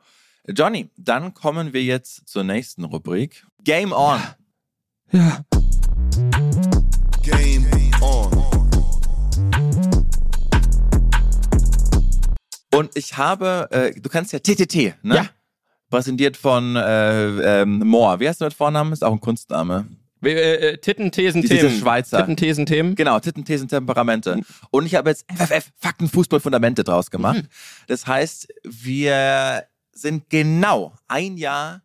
Johnny, dann kommen wir jetzt zur nächsten Rubrik. Game on. Ja. Game on. Und ich habe, äh, du kannst ja TTT, ne? Ja. Präsentiert von äh, ähm, Moore. Wie heißt du mit Vornamen? Ist auch ein Kunstname. Äh, äh, Titten, Thesen, Diese Themen. Schweizer. Titten, Thesen, Themen. Genau, Titten, Thesen, Temperamente. Und ich habe jetzt FFF, Fakten, Fußball, Fundamente draus gemacht. Das heißt, wir sind genau ein Jahr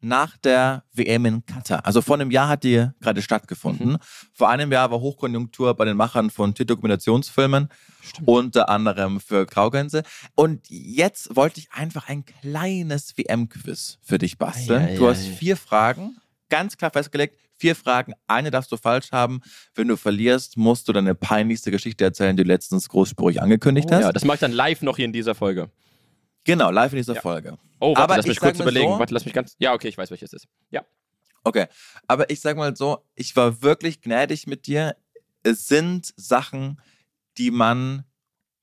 nach der WM in Katar. Also vor einem Jahr hat die gerade stattgefunden. Vor einem Jahr war Hochkonjunktur bei den Machern von Dokumentationsfilmen, unter anderem für Graugänse. Und jetzt wollte ich einfach ein kleines WM-Quiz für dich basteln. Ei, ei, du hast vier Fragen, ganz klar festgelegt. Vier Fragen, eine darfst du falsch haben. Wenn du verlierst, musst du deine peinlichste Geschichte erzählen, die du letztens großspurig angekündigt Oh, hast. ja, das mache ich dann live noch hier in dieser Folge. Genau, live in dieser Ja. Folge. Oh, warte, Aber lass mich ich kurz überlegen. so- Warte, lass mich ganz. Ja, okay, ich weiß, welches es ist. Ja. Okay, aber ich sag mal so, ich war wirklich gnädig mit dir. Es sind Sachen, die man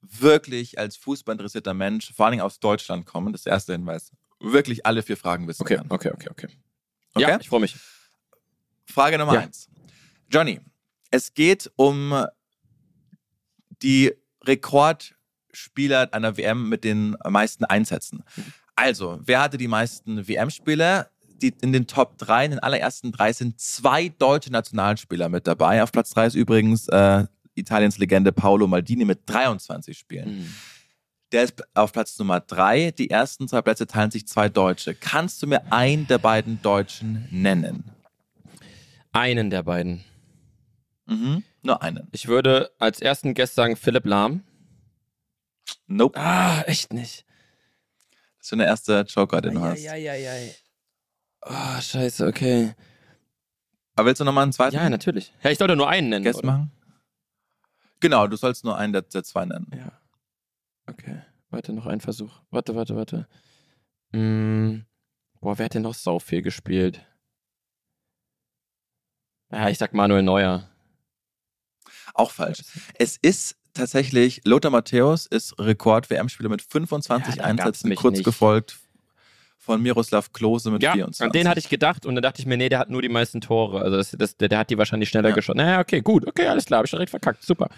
wirklich als fußballinteressierter Mensch, vor allen Dingen aus Deutschland kommen, das ist der erste Hinweis, wirklich alle vier Fragen wissen Okay, kann. okay, okay, okay. Okay? Ja, ich freue mich. Frage Nummer Ja. eins. Johnny, es geht um die Rekordspieler einer WM mit den meisten Einsätzen. Also, wer hatte die meisten WM-Spiele? Die, in den Top 3, in den allerersten drei sind zwei deutsche Nationalspieler mit dabei. Auf Platz 3 ist übrigens äh, Italiens Legende Paolo Maldini mit 23 Spielen. Mhm. Der ist auf Platz Nummer 3. Die ersten zwei Plätze teilen sich zwei Deutsche. Kannst du mir einen der beiden Deutschen nennen? Einen der beiden. Mhm. Nur einen. Ich würde als ersten Guest sagen Philipp Lahm. Nope. Ah, echt nicht. Das ist schon der erste Joker, den du hast. Eieieiei. Oh, scheiße, okay. Aber willst du nochmal einen zweiten Ja, natürlich. Ja, ich sollte nur einen nennen. Guess oder? machen? Genau, du sollst nur einen der, der zwei nennen. Ja. Okay. Warte, noch ein Versuch. Warte, warte, warte. Mm. Boah, wer hat denn noch sau viel gespielt? Ja, ich sag Manuel Neuer. Auch falsch. Es ist tatsächlich, Lothar Matthäus ist Rekord-WM-Spieler mit 25 Ja, Einsätzen, kurz nicht. gefolgt von Miroslav Klose mit Ja, 24. an den hatte ich gedacht und dann dachte ich mir, nee, der hat nur die meisten Tore. Also das, das, der, der hat die wahrscheinlich schneller Ja. geschossen. Naja, okay, gut. Okay, alles klar, hab ich direkt verkackt. Super.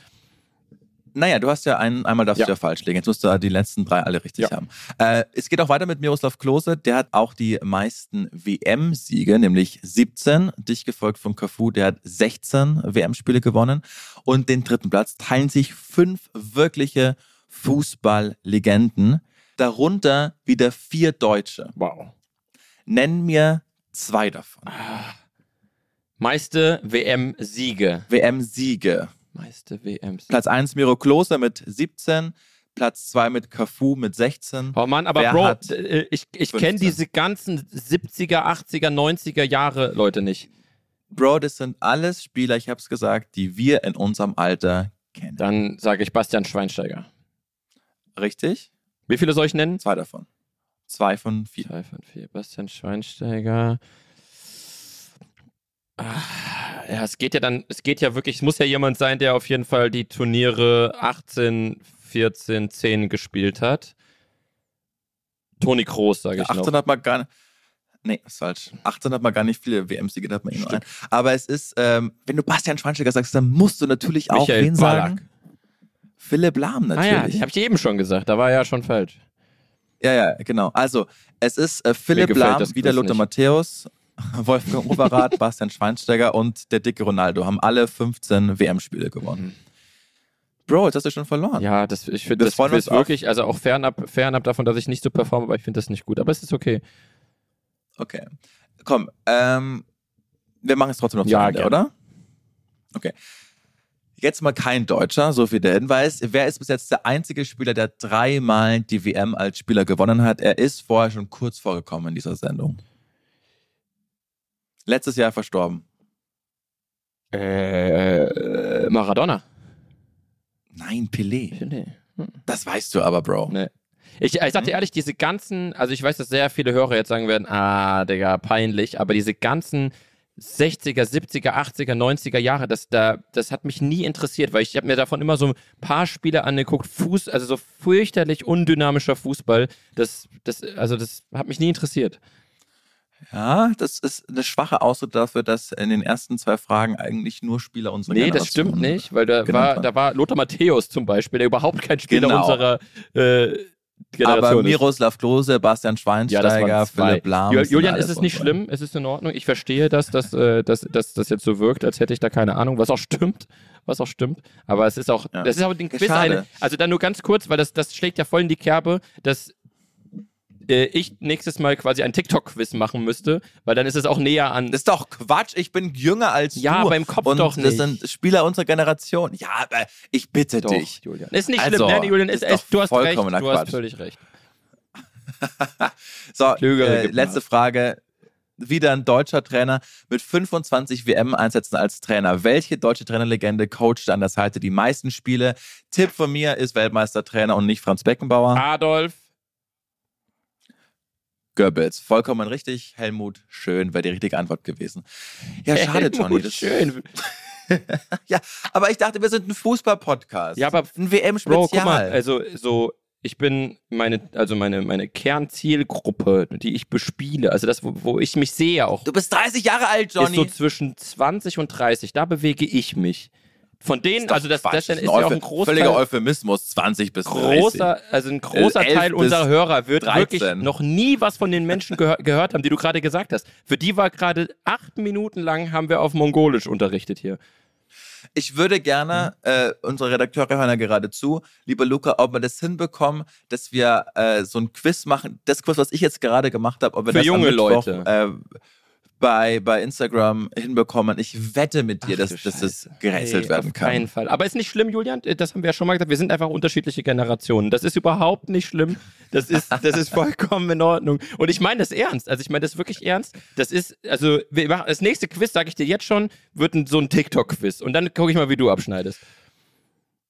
Naja, du hast ja einen, einmal darfst Ja. du ja falsch legen. Jetzt musst du die letzten drei alle richtig Ja. haben. Äh, es geht auch weiter mit Miroslav Klose. Der hat auch die meisten WM-Siege, nämlich 17. Dich gefolgt von Cafu, der hat 16 WM-Spiele gewonnen. Und den dritten Platz teilen sich fünf wirkliche Fußballlegenden. Darunter wieder vier Deutsche. Wow. Nenn mir zwei davon. Meiste WM-Siege. WM-Siege. Meiste WM-Siege. Platz 1 Miro Klose mit 17, Platz 2 mit Cafu mit 16. Oh Mann, aber Wer Bro, hat äh, ich, ich 15? kenne diese ganzen 70er, 80er, 90er Jahre Leute nicht. Bro, das sind alles Spieler, ich hab's gesagt, die wir in unserem Alter kennen. Dann sage ich Bastian Schweinsteiger. Richtig? Wie viele soll ich nennen? Zwei davon. Zwei von vier. Zwei von vier. Bastian Schweinsteiger. Ah, Ja, es geht ja dann, es geht ja wirklich, es muss ja jemand sein, der auf jeden Fall die Turniere 18, 14, 10 gespielt hat. Toni Kroos, sage ich 18 noch. hat man gar nicht. Nee, ist falsch. 18 hat man gar nicht viele WM-Siege, da hat man eh nur einen. Aber es ist, ähm, wenn du Bastian Schweinsteiger sagst, dann musst du natürlich auch Michael wen Ballack. sagen? Philipp Lahm Ah ja, natürlich. die habe ich eben schon gesagt, da war ja schon falsch. Ja, ja, genau. Also, es ist äh, Philipp Lahm, wieder Lothar nicht. Matthäus, Wolfgang Overath, Bastian Schweinsteiger und der dicke Ronaldo haben alle 15 WM-Spiele gewonnen. Bro, jetzt hast du schon verloren. Mhm. Ja, das, ich finde das auf- wirklich, also auch fernab, fernab davon, dass ich nicht so performe, aber ich finde das nicht gut. Aber es ist okay. Okay. Komm, ähm, wir machen es trotzdem noch zu Ja, Ende, gerne. oder? Okay. Jetzt mal kein Deutscher, so viel der Hinweis. Wer ist bis jetzt der einzige Spieler, der dreimal die WM als Spieler gewonnen hat? Er ist vorher schon kurz vorgekommen in dieser Sendung. Letztes Jahr verstorben. Äh, Maradona. Nein, Pelé. Nee. Das weißt du aber, Bro. Nee. Ich, ich sag dir ehrlich, diese ganzen, also ich weiß, dass sehr viele Hörer jetzt sagen werden, ah, Digga, peinlich, aber diese ganzen 60er, 70er, 80er, 90er Jahre, das, da, das hat mich nie interessiert, weil ich habe mir davon immer so ein paar Spiele angeguckt, Fuß, also so fürchterlich undynamischer Fußball, das, das, also das hat mich nie interessiert. Ja, das ist eine schwache Ausdruck dafür, dass in den ersten zwei Fragen eigentlich nur Spieler unserer Nee, Generation das stimmt nicht, weil da war, da war Lothar Matthäus zum Beispiel, der überhaupt kein Spieler Genau. unserer äh, Generation Aber ist. Miroslav Klose, Bastian Ja, das Schweinsteiger, zwei. Philipp Lahm. Das Julian, ist es nicht schlimm? Es ist in Ordnung. Ich verstehe das, dass, äh, dass, dass das jetzt so wirkt, als hätte ich da keine Ahnung, was auch stimmt. Was auch stimmt. Aber es ist auch, Ja. das ist auch den Ja, Quiz eine. Also dann nur ganz kurz, weil das, das schlägt ja voll in die Kerbe, dass äh, ich nächstes Mal quasi ein TikTok-Quiz machen müsste, weil dann ist es auch näher an. Das ist doch Quatsch, ich bin jünger als Ja, du. aber im Kopf und doch Das nicht. sind Spieler unserer Generation. Ja, aber ich bitte Doch, dich. Julian. Ist nicht Also, schlimm, ne, Julian, ist, ist doch ist, du hast recht, du hast Quatsch. völlig recht. So, äh, letzte. Frage. Wieder ein deutscher Trainer mit 25 WM-Einsätzen als Trainer. Welche deutsche Trainerlegende coachte an der Seite die meisten Spiele? Tipp von mir ist Weltmeistertrainer und nicht Franz Beckenbauer. Adolf. Goebbels. Vollkommen richtig. Helmut Schön wäre die richtige Antwort gewesen. Ja, schade, Johnny. Helmut Das, Schön. ja, aber ich dachte, wir sind ein Fußball-Podcast. Ja, aber ein WM-Spezial. Bro, guck mal, also so, ich bin meine, also meine, meine Kernzielgruppe, die ich bespiele, also das, wo, wo ich mich sehe auch, du bist 30 Jahre alt, Johnny. ist so zwischen 20 und 30, da bewege ich mich. Von denen, also das, das ist ein ja auch ein Großteil, Völliger Euphemismus, 20 bis 30. großer, also ein großer 11 Teil unserer Hörer wird 13. wirklich noch nie was von den Menschen gehör gehört haben, die du gerade gesagt hast. Für die war gerade acht Minuten lang haben wir auf Mongolisch unterrichtet hier. Ich würde gerne, äh, unsere Redakteure hören ja gerade zu, lieber Luca, ob wir das hinbekommen, dass wir äh, so ein Quiz machen, das Quiz, was ich jetzt gerade gemacht habe, ob wir Für das junge Mittwoch, Leute. Äh, bei, bei Instagram hinbekommen. Ich wette mit dir, Ach dass, dass das gerätselt werden auf kann. keinen Fall. Aber ist nicht schlimm, Julian. Das haben wir ja schon mal gesagt. Wir sind einfach unterschiedliche Generationen. Das ist überhaupt nicht schlimm. Das ist, das ist vollkommen in Ordnung. Und ich meine das ernst. Also ich meine das wirklich ernst. Das ist, also wir machen, das nächste Quiz, sage ich dir jetzt schon, wird ein, so ein TikTok-Quiz. Und dann gucke ich mal, wie du abschneidest.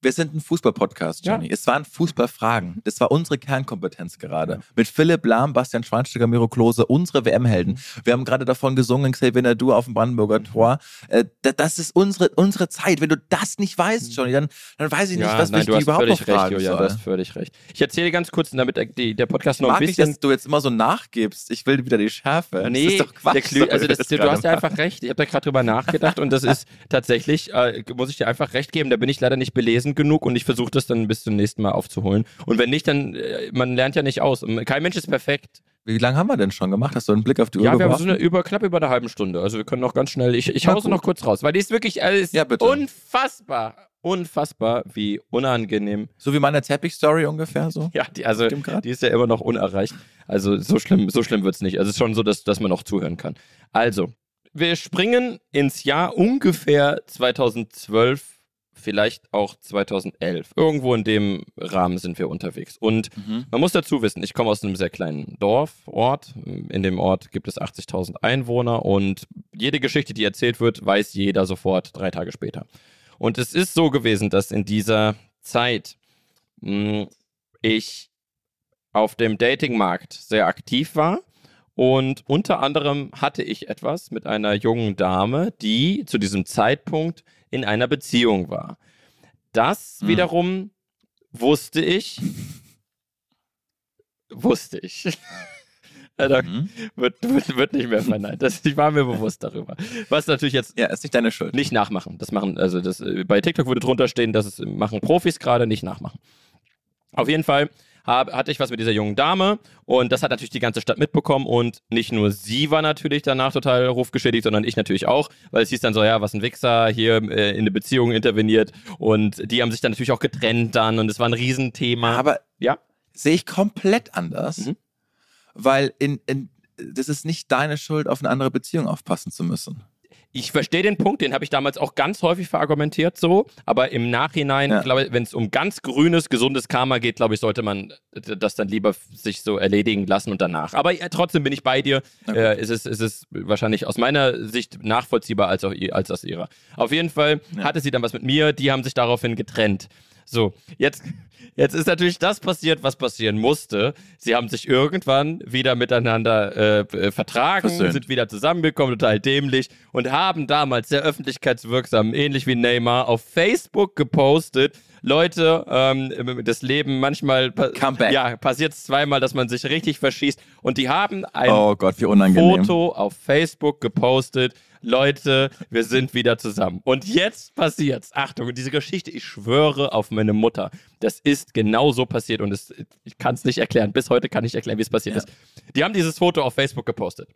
Wir sind ein Fußball-Podcast, Johnny. Ja. Es waren Fußballfragen. Das war unsere Kernkompetenz gerade. Mit Philipp Lahm, Bastian Schweinsteiger, Miro Klose, unsere WM-Helden. Wir haben gerade davon gesungen, Xavier Nadu auf dem Brandenburger Tor. Äh, da- das ist unsere, unsere Zeit. Wenn du das nicht weißt, Johnny, dann, dann weiß ich nicht, was nein, mich du überhaupt noch recht, fragen Julian. Du soll. hast völlig recht. Ich erzähle ganz kurz, damit der, die, der Podcast Ich noch ein mag nicht, bisschen dass du jetzt immer so nachgibst. Ich will wieder die Schärfe. Nee, das ist doch Quatsch. Klü also das, was du hast ja einfach recht. Ich habe da gerade drüber nachgedacht und das ist tatsächlich, äh, muss ich dir einfach recht geben, da bin ich leider nicht belesen genug und ich versuche das dann bis zum nächsten Mal aufzuholen. Und wenn nicht, dann, äh, man lernt ja nicht aus. Kein Mensch ist perfekt. Wie lange haben wir denn schon gemacht? Hast du einen Blick auf die Uhr Ja, wir haben so eine über, knapp über eine halbe Stunde. Also wir können noch ganz schnell, ich, ich hause noch kurz raus, weil die ist wirklich, äh, ist Ja, bitte. unfassbar. unfassbar, wie unangenehm. So wie meine Teppich-Story ungefähr so. Ja, die, also die ist ja immer noch unerreicht. Also so schlimm, so schlimm wird es nicht. Also es ist schon so, dass, dass man noch zuhören kann. Also, wir springen ins Jahr ungefähr 2012, vielleicht auch 2011. Irgendwo in dem Rahmen sind wir unterwegs. Und Mhm. man muss dazu wissen, ich komme aus einem sehr kleinen Dorf, Ort. In dem Ort gibt es 80.000 Einwohner und jede Geschichte, die erzählt wird, weiß jeder sofort drei Tage später. Und es ist so gewesen, dass in dieser Zeit mh, ich auf dem Datingmarkt sehr aktiv war. Und unter anderem hatte ich etwas mit einer jungen Dame, die zu diesem Zeitpunkt in einer Beziehung war. Das Hm. wiederum wusste ich. Wusste ich. da Mhm. wird, wird, wird nicht mehr verneint. Das, ich war mir bewusst darüber. Was natürlich jetzt Ja, ist nicht deine Schuld. nicht nachmachen. Das machen, also das, äh, bei TikTok würde drunter stehen, dass es machen Profis gerade nicht nachmachen. Auf jeden Fall hab, hatte ich was mit dieser jungen Dame und das hat natürlich die ganze Stadt mitbekommen und nicht nur sie war natürlich danach total rufgeschädigt, sondern ich natürlich auch, weil es hieß dann so, ja, was ein Wichser hier äh, in eine Beziehung interveniert und die haben sich dann natürlich auch getrennt dann und es war ein Riesenthema. Aber ja, sehe ich komplett anders, Mhm. weil in, in, das ist nicht deine Schuld, auf eine andere Beziehung aufpassen zu müssen. Ich verstehe den Punkt, den habe ich damals auch ganz häufig verargumentiert so, aber im Nachhinein, Ja. glaube ich, wenn es um ganz grünes, gesundes Karma geht, glaube ich, sollte man das dann lieber sich so erledigen lassen und danach. Aber ja, trotzdem bin ich bei dir. Okay. Äh, es, ist, es ist wahrscheinlich aus meiner Sicht nachvollziehbar als, auch, als aus ihrer. Auf jeden Fall Ja. hatte sie dann was mit mir, die haben sich daraufhin getrennt. So, jetzt, jetzt ist natürlich das passiert, was passieren musste. Sie haben sich irgendwann wieder miteinander äh, äh, vertragen, Versöhnt. sind wieder zusammengekommen, total dämlich und haben damals sehr öffentlichkeitswirksam, ähnlich wie Neymar, auf Facebook gepostet. Leute, ähm, das Leben manchmal ja, passiert es zweimal, dass man sich richtig verschießt. Und die haben ein oh Gott. Foto auf Facebook gepostet. Leute, wir sind wieder zusammen. Und jetzt passiert's. Achtung, diese Geschichte, ich schwöre auf meine Mutter. Das ist genau so passiert und es, ich kann es nicht erklären. Bis heute kann ich nicht erklären, wie es passiert Ja. ist. Die haben dieses Foto auf Facebook gepostet.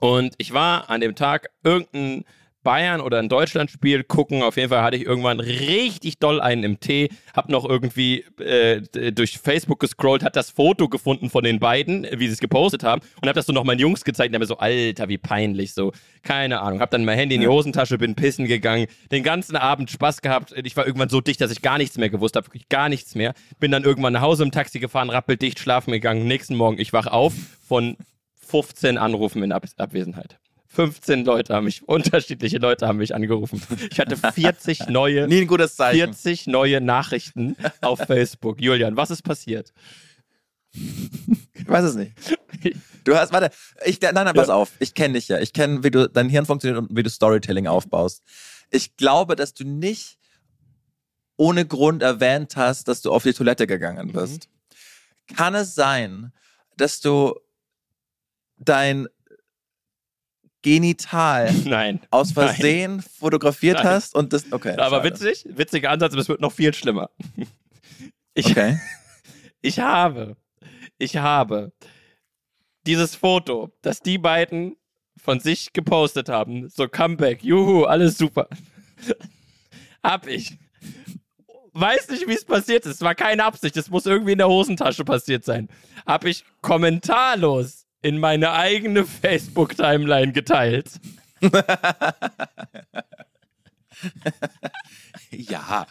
Und ich war an dem Tag irgendein Bayern oder ein Deutschlandspiel gucken. Auf jeden Fall hatte ich irgendwann richtig doll einen im Tee, hab noch irgendwie äh, durch Facebook gescrollt, hat das Foto gefunden von den beiden, wie sie es gepostet haben und hab das so noch meinen Jungs gezeigt und hab mir so, Alter, wie peinlich, so, keine Ahnung. Hab dann mein Handy in die. Hosentasche, bin pissen gegangen, den ganzen Abend Spaß gehabt. Ich war irgendwann so dicht, dass ich gar nichts mehr gewusst habe, wirklich gar nichts mehr. Bin dann irgendwann nach Hause im Taxi gefahren, rappeldicht, schlafen gegangen. Nächsten Morgen, ich wach auf von 15 Anrufen in Ab Abwesenheit. 15 Leute haben mich, unterschiedliche Leute haben mich angerufen. Ich hatte 40 neue, Nie ein gutes Zeichen. 40 neue Nachrichten auf Facebook. Julian, was ist passiert? Ich weiß es nicht. Du hast, warte, ich, nein, nein, pass Ja. auf. Ich kenne dich ja. Ich kenne, wie du dein Hirn funktioniert und wie du Storytelling aufbaust. Ich glaube, dass du nicht ohne Grund erwähnt hast, dass du auf die Toilette gegangen bist. Kann es sein, dass du dein Genital Nein. aus Nein. Versehen fotografiert Nein. hast und das, okay. Aber schade. witzig, witziger Ansatz, aber es wird noch viel schlimmer. Ich, Okay. ich habe, ich habe dieses Foto, das die beiden von sich gepostet haben, so Comeback, juhu, alles super, hab ich. Weiß nicht, wie es passiert ist. Es war keine Absicht. Es muss irgendwie in der Hosentasche passiert sein. Hab ich kommentarlos in meine eigene Facebook-Timeline geteilt. Ja.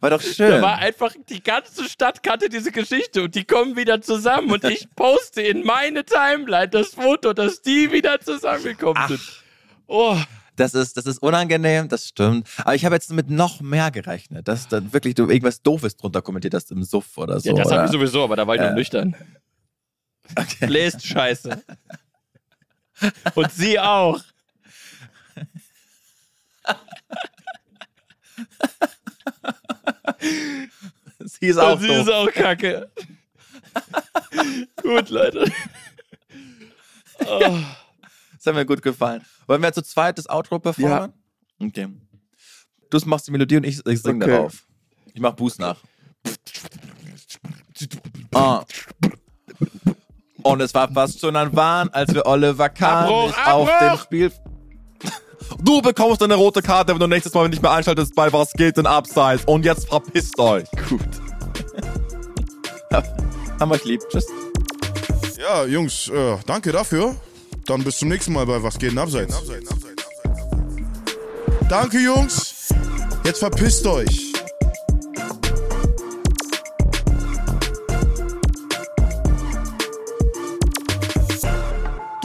War doch Da schön. war einfach, die ganze Stadt kannte diese Geschichte und die kommen wieder zusammen und ich poste in meine Timeline das Foto, dass die wieder zusammengekommen Ach. sind. Oh, Das ist, das ist unangenehm, das stimmt. Aber ich habe jetzt mit noch mehr gerechnet, dass dann wirklich du irgendwas Doofes drunter kommentiert hast im Suff oder so. ja, das habe ich sowieso, aber da war ich noch Äh. nüchtern. Okay. Bläst Scheiße. Und sie auch. Sie ist auch Und sie doof. ist auch kacke. Gut, Leute. Oh. Das hat mir gut gefallen. Wollen wir zu zweit das Outro performen? Okay. Du machst die Melodie und ich, ich sing Okay. darauf. Ich mach Buß nach. Ah. Und es war fast schon ein Wahn, als wir Oliver Kahn Abbruch, nicht auf Abbruch! dem Spiel. Du bekommst eine rote Karte, wenn du nächstes Mal nicht mehr einschaltest bei Was geht denn abseits. Und jetzt verpisst euch. Gut. Haben euch lieb. Tschüss. Ja, Jungs, äh, danke dafür. Dann bis zum nächsten Mal bei Was geht denn abseits. Danke, Jungs. Jetzt verpisst euch.